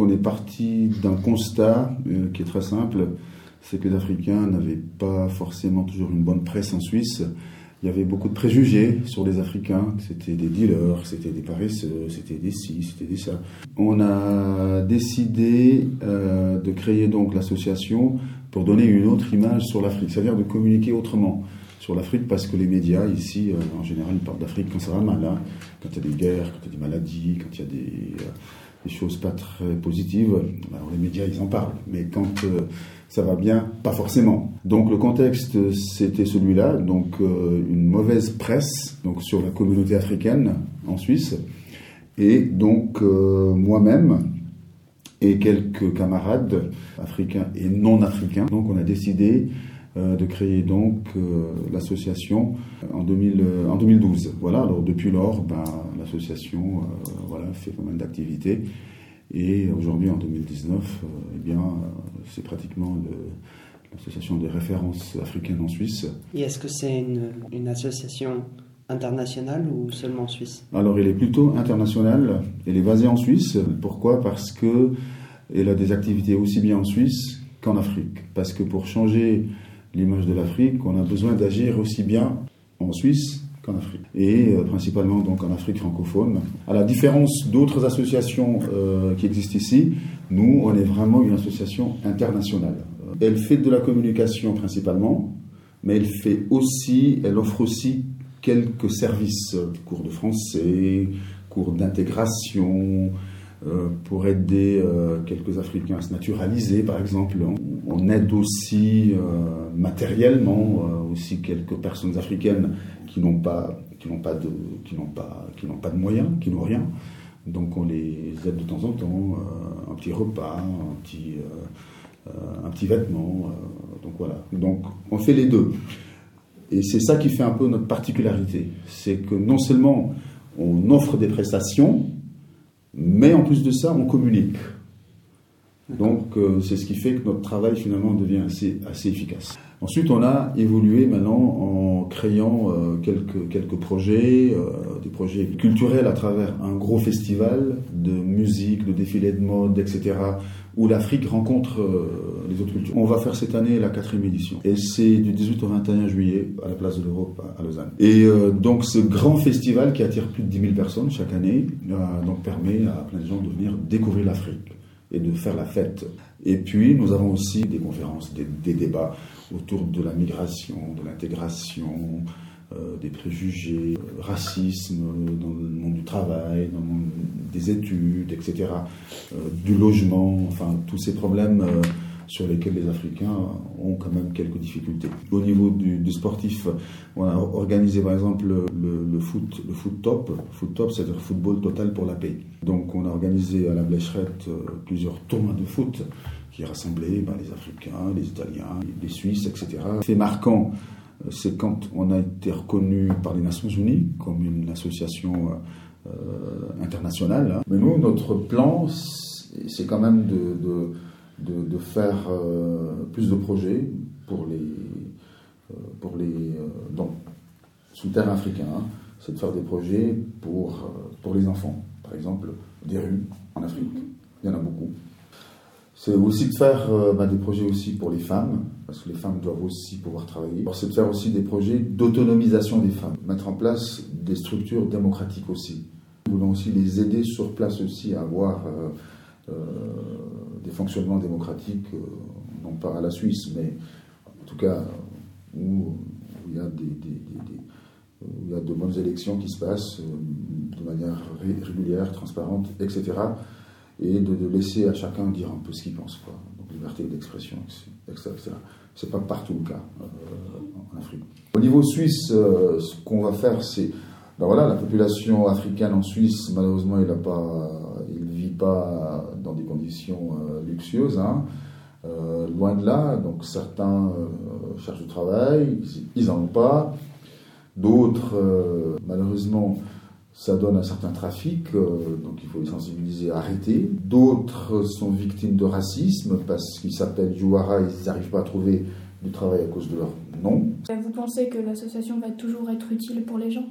on est parti d'un constat euh, qui est très simple, c'est que les Africains n'avaient pas forcément toujours une bonne presse en Suisse. Il y avait beaucoup de préjugés sur les Africains, c'était des dealers, c'était des paresseux, c'était des ci, c'était des ça. On a décidé euh, de créer donc l'association pour donner une autre image sur l'Afrique, c'est-à-dire de communiquer autrement sur l'Afrique parce que les médias ici, euh, en général, ils parlent d'Afrique quand ça va mal, hein. quand il y a des guerres, quand il y a des maladies, quand il y a des, des choses pas très positives. Les médias, ils en parlent, mais quand euh, ça va bien, pas forcément. Donc le contexte, c'était celui-là, donc une mauvaise presse donc sur la communauté africaine en Suisse, et donc moi-même et quelques camarades africains et non africains. Donc on a décidé euh, de créer donc euh, l'association en, 2000, euh, en 2012. Voilà, alors depuis lors, ben, l'association voilà, fait pas mal d'activités. Et aujourd'hui, en 2019, eh bien, c'est pratiquement l'association des références africaines en Suisse. Et est-ce que c'est une, une, association internationale ou seulement en Suisse? Alors, elle est plutôt internationale. Elle est basée en Suisse. Pourquoi? Parce que elle a des activités aussi bien en Suisse qu'en Afrique. Parce que pour changer l'image de l'Afrique, on a besoin d'agir aussi bien en Suisse qu'en Afrique. Et euh, principalement donc en Afrique francophone. À la différence d'autres associations euh, qui existent ici, nous, on est vraiment une association internationale. Elle fait de la communication principalement, mais elle fait aussi, elle offre aussi quelques services, cours de français, cours d'intégration, pour aider euh, quelques Africains à se naturaliser, par exemple. On, aide aussi euh, matériellement aussi quelques personnes africaines qui n'ont pas, qui n'ont pas de, qui n'ont pas, qui n'ont pas de moyens, qui n'ont rien. Donc on les aide de temps en temps, un petit repas, un petit, un petit vêtement. donc voilà. Donc on fait les deux. Et c'est ça qui fait un peu notre particularité. C'est que non seulement on offre des prestations, mais en plus de ça, on communique. Donc euh, c'est ce qui fait que notre travail finalement devient assez, efficace. Ensuite, on a évolué maintenant en créant euh, quelques, quelques projets, euh, des projets culturels à travers un gros festival de musique, de défilés de mode, etc., où l'Afrique rencontre les autres cultures. On va faire cette année la quatrième édition. Et c'est du 18 au 21 juillet à la place de l'Europe à Lausanne. Et donc ce grand festival qui attire plus de 10 000 personnes chaque année, donc permet à plein de gens de venir découvrir l'Afrique et de faire la fête. Et puis, nous avons aussi des conférences, des, débats autour de la migration, de l'intégration, euh, des préjugés, euh, racisme dans le monde du travail, dans le monde des études, etc., euh, du logement, enfin, tous ces problèmes sur lesquels les Africains ont quand même quelques difficultés. Au niveau du, sportif, on a organisé par exemple le, foot, le foot top, foot top, c'est-à-dire football total pour la paix. Donc on a organisé à la Blécherette euh, plusieurs tournois de foot qui rassemblaient ben, les Africains, les Italiens, les Suisses, etc. C'est marquant, euh, c'est quand on a été reconnu par les Nations Unies comme une association euh, internationale. Mais nous, notre plan, c'est quand même de, faire euh, plus de projets pour les, euh, pour les euh, donc, sous terre africain, hein. c'est de faire des projets pour, pour les enfants, par exemple des rues en Afrique. Il y en a beaucoup. C'est aussi de faire bah, des projets aussi pour les femmes, parce que les femmes doivent aussi pouvoir travailler. C'est de faire aussi des projets d'autonomisation des femmes, mettre en place des structures démocratiques aussi. Nous voulons aussi les aider sur place aussi à avoir des fonctionnements démocratiques, euh, non pas à la Suisse, mais en tout cas où, il y a des, il y a de bonnes élections qui se passent euh, de manière régulière, transparente, etc. Et de, laisser à chacun dire un peu ce qu'il pense. Quoi. Liberté d'expression, etc. C'est pas partout le cas en Afrique. Au niveau suisse, ce qu'on va faire, c'est. Ben voilà, la population africaine en Suisse, malheureusement, il n'a pas pas dans des conditions euh, luxueuses, hein. euh, loin de là. Donc certains euh, cherchent du travail, ils n'en ont pas. D'autres, malheureusement, ça donne un certain trafic, donc il faut les sensibiliser, arrêter. D'autres sont victimes de racisme parce qu'ils s'appellent Jouara et ils n'arrivent pas à trouver du travail à cause de leur nom. Vous pensez que l'association va toujours être utile pour les gens?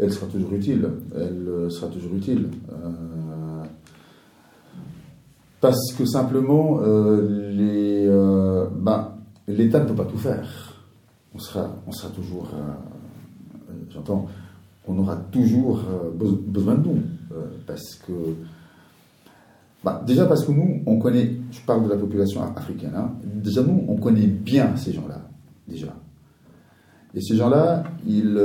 Elle sera toujours utile. Elle sera toujours utile. Parce que simplement, euh, euh, ben, l'État ne peut pas tout faire. On sera, on sera toujours, euh, j'entends, on aura toujours besoin de nous. parce que, ben, déjà parce que nous, on connaît, je parle de la population africaine, hein, déjà nous, on connaît bien ces gens-là, déjà. Et ces gens-là, ils,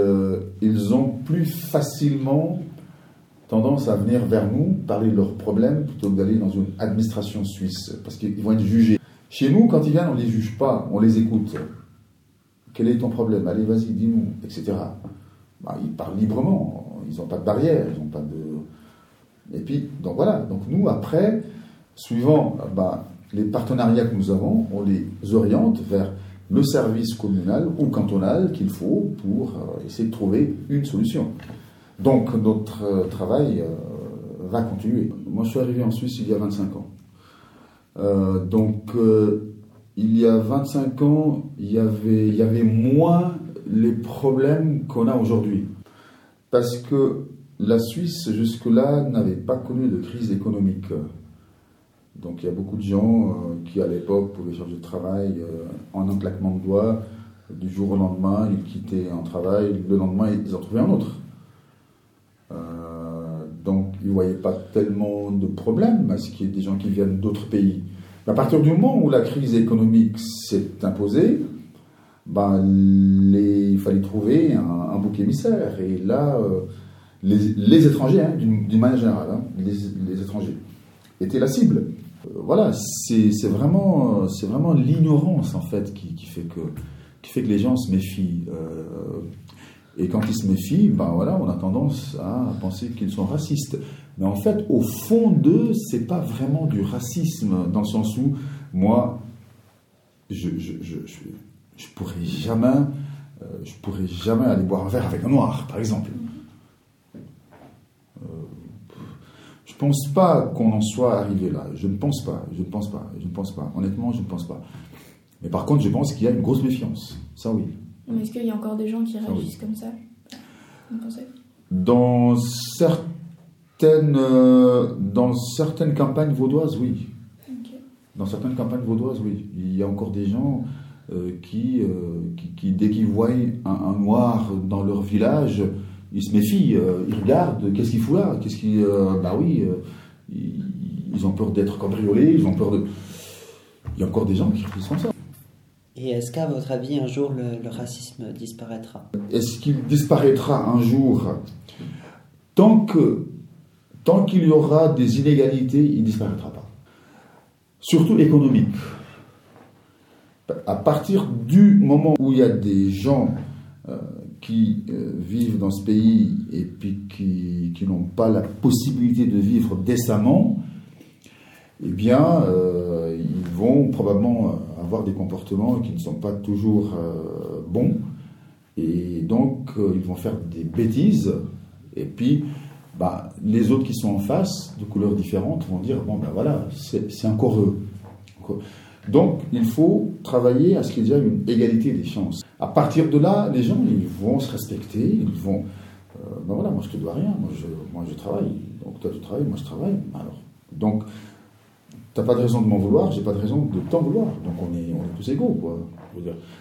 ils ont plus facilement tendance à venir vers nous, parler de leurs problèmes, plutôt que d'aller dans une administration suisse, parce qu'ils vont être jugés. Chez nous, quand ils viennent, on ne les juge pas, on les écoute. Quel est ton problème? Allez, vas-y, dis-nous, etc. Bah, ils parlent librement, ils n'ont pas de barrière, ils n'ont pas de... Et puis, donc voilà, donc nous, après, suivant bah, les partenariats que nous avons, on les oriente vers le service communal ou cantonal qu'il faut pour euh, essayer de trouver une solution. Donc notre euh, travail euh, va continuer. Moi je suis arrivé en Suisse il y a 25 ans. Euh, donc il y a 25 ans, il y avait, il y avait moins les problèmes qu'on a aujourd'hui. Parce que la Suisse, jusque-là, n'avait pas connu de crise économique. Donc il y a beaucoup de gens qui, à l'époque, pouvaient changer de travail en un claquement de doigts. Du jour au lendemain, ils quittaient un travail, le lendemain, ils en trouvaient un autre. Euh, ils ne voyaient pas tellement de problèmes à ce qu'il y ait des gens qui viennent d'autres pays. à partir du moment où la crise économique s'est imposée, ben, il fallait trouver un, bouc émissaire. Et là, euh, les, étrangers, hein, d'une manière générale, hein, les, étrangers, étaient la cible. Euh, voilà, c'est vraiment, vraiment l'ignorance en fait qui fait que les gens se méfient. Et quand ils se méfient, ben voilà, on a tendance à penser qu'ils sont racistes. Mais en fait, au fond d'eux, c'est pas vraiment du racisme, dans le sens où moi, je, je, je, je, pourrais jamais, euh, pourrais jamais aller boire un verre avec un noir, par exemple. Euh, je pense pas qu'on en soit arrivé là. Je ne pense pas. Je ne pense pas. Je ne pense pas. Honnêtement, je ne pense pas. Mais par contre, je pense qu'il y a une grosse méfiance. Ça, oui. Est-ce qu'il y a encore des gens qui réagissent comme ça? Dans certaines, euh, dans certaines campagnes vaudoises, oui. Dans certaines campagnes vaudoises, oui. Il y a encore des gens euh, qui, euh, qui, dès qu'ils voient un, noir dans leur village, ils se méfient, ils regardent, qu'est-ce qu'il fout là? Qu'est-ce qui, bah oui, ils, ils, ont peur d'être cambriolés, ils ont peur de. Il y a encore des gens qui font ça. Et est-ce qu'à votre avis, un jour, le, racisme disparaîtra? Est-ce qu'il disparaîtra un jour? Tant que tant qu'il y aura des inégalités, il ne disparaîtra pas. Surtout économique. À partir du moment où il y a des gens euh, qui euh, vivent dans ce pays et qui n'ont pas la possibilité de vivre décemment, eh bien, euh, ils vont probablement des comportements qui ne sont pas toujours euh, bons. Et donc, euh, ils vont faire des bêtises. Et puis, bah, les autres qui sont en face, de couleurs différentes, vont dire bon, ben voilà, c'est encore eux. Donc, il faut travailler à ce qu'il y ait une égalité des chances. À partir de là, les gens, ils vont se respecter, ils vont. ben voilà, moi je te dois rien, moi je, moi je travaille, donc toi tu travailles, moi je travaille. Alors, donc, T'as pas de raison de m'en vouloir, j'ai pas de raison de t'en vouloir. Donc on est tous égaux, quoi.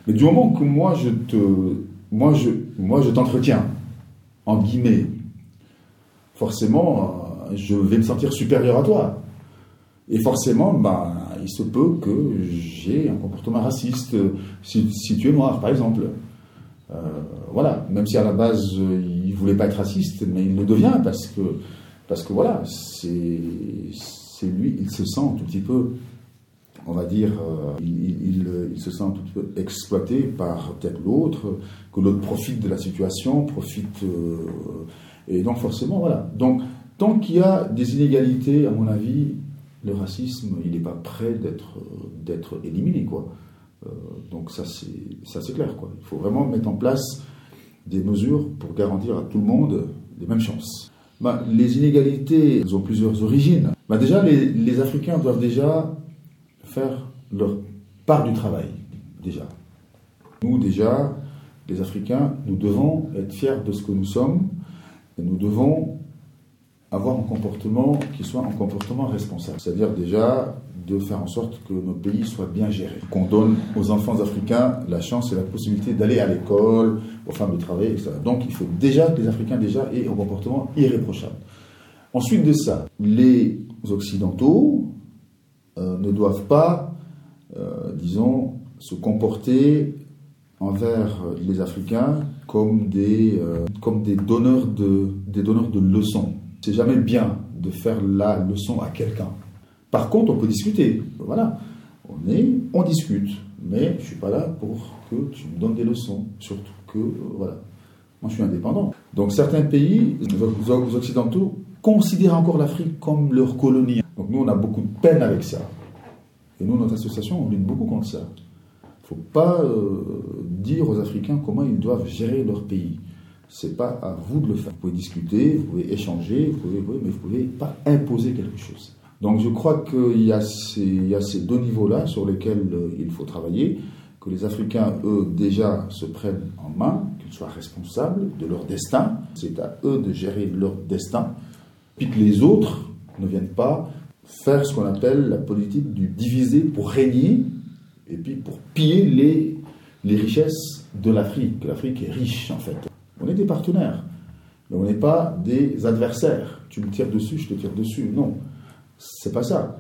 Mais du moment que moi je te, moi je, moi je t'entretiens, en guillemets, forcément, euh, je vais me sentir supérieur à toi. Et forcément, ben, il se peut que j'ai un comportement raciste si, si, tu es noir, par exemple. Euh, voilà, même si à la base il voulait pas être raciste, mais il le devient parce que, parce que voilà, c'est lui, il se sent un tout petit peu, on va dire, euh, il, se sent un petit peu exploité par peut-être l'autre, que l'autre profite de la situation, profite. Euh, et donc forcément, voilà. Donc tant qu'il y a des inégalités, à mon avis, le racisme, il n'est pas prêt d'être, éliminé, quoi. Euh, donc ça c'est, clair, quoi. Il faut vraiment mettre en place des mesures pour garantir à tout le monde les mêmes chances. Ben, les inégalités, elles ont plusieurs origines. Ben, déjà, les, Africains doivent déjà faire leur part du travail. Déjà. Nous, déjà, les Africains, nous devons être fiers de ce que nous sommes et nous devons avoir un comportement qui soit un comportement responsable. C'est-à-dire déjà de faire en sorte que nos pays soient bien gérés. Qu'on donne aux enfants africains la chance et la possibilité d'aller à l'école, aux femmes de travailler, etc. Donc il faut déjà que les Africains déjà aient un comportement irréprochable. Ensuite de ça, les Occidentaux euh, ne doivent pas, euh, disons, se comporter envers les Africains comme des, euh, comme des, donneurs de, des donneurs de leçons. C'est jamais bien de faire la leçon à quelqu'un. Par contre, on peut discuter. Voilà. On est, on discute. Mais je suis pas là pour que tu me donnes des leçons. Surtout que, voilà. Moi, je suis indépendant. Donc, certains pays, les Occidentaux, considèrent encore l'Afrique comme leur colonie. Donc, nous, on a beaucoup de peine avec ça. Et nous, notre association, on lutte beaucoup contre ça. Il ne faut pas euh, dire aux Africains comment ils doivent gérer leur pays. Ce n'est pas à vous de le faire. Vous pouvez discuter, vous pouvez échanger, vous pouvez, mais vous ne pouvez pas imposer quelque chose. Donc je crois qu'il y, a ces deux niveaux-là sur lesquels euh, il faut travailler, que les Africains, eux, déjà se prennent en main, qu'ils soient responsables de leur destin. C'est à eux de gérer leur destin, puis que les autres ne viennent pas faire ce qu'on appelle la politique du diviser pour régner, et puis pour piller les, les richesses de l'Afrique. L'Afrique est riche, en fait. On est des partenaires, mais on n'est pas des adversaires. Tu me tires dessus, je te tire dessus. Non, c'est pas ça.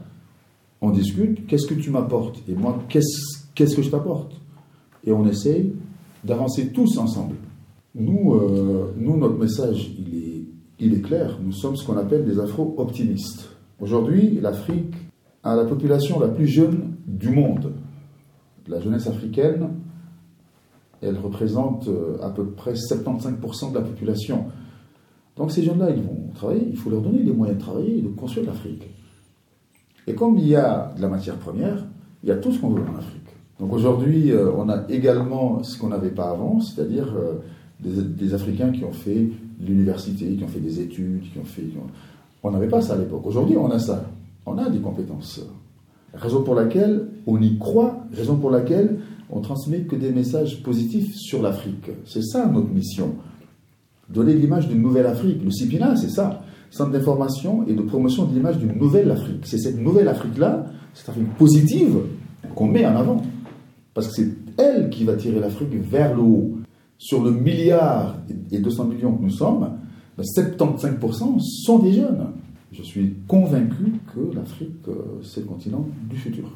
On discute, qu'est-ce que tu m'apportes? Et moi, qu'est-ce, qu'est-ce que je t'apporte? Et on essaye d'avancer tous ensemble. Nous, euh, nous notre message, il est, il est clair. Nous sommes ce qu'on appelle des afro-optimistes. Aujourd'hui, l'Afrique a la population la plus jeune du monde. La jeunesse africaine, elle représente euh, à peu près 75% de la population. Donc ces jeunes-là, ils vont travailler, il faut leur donner les moyens de travailler et de construire l'Afrique. Et comme il y a de la matière première, il y a tout ce qu'on veut en Afrique. Donc aujourd'hui, euh, on a également ce qu'on n'avait pas avant, c'est-à-dire euh, des, Africains qui ont fait l'université, qui ont fait des études, qui ont fait... On n'avait pas ça à l'époque. Aujourd'hui, on a ça. On a des compétences. Raison pour laquelle on y croit, raison pour laquelle on transmet que des messages positifs sur l'Afrique. C'est ça notre mission. Donner l'image d'une nouvelle Afrique. Le CIPINA, c'est ça. Centre d'information et de promotion de l'image d'une nouvelle Afrique. C'est cette nouvelle Afrique-là, cette Afrique positive, qu'on met en avant. Parce que c'est elle qui va tirer l'Afrique vers le haut. Sur le milliard et 200 millions que nous sommes, 75% ben, sont des jeunes. Je suis convaincu que l'Afrique, euh, c'est le continent du futur.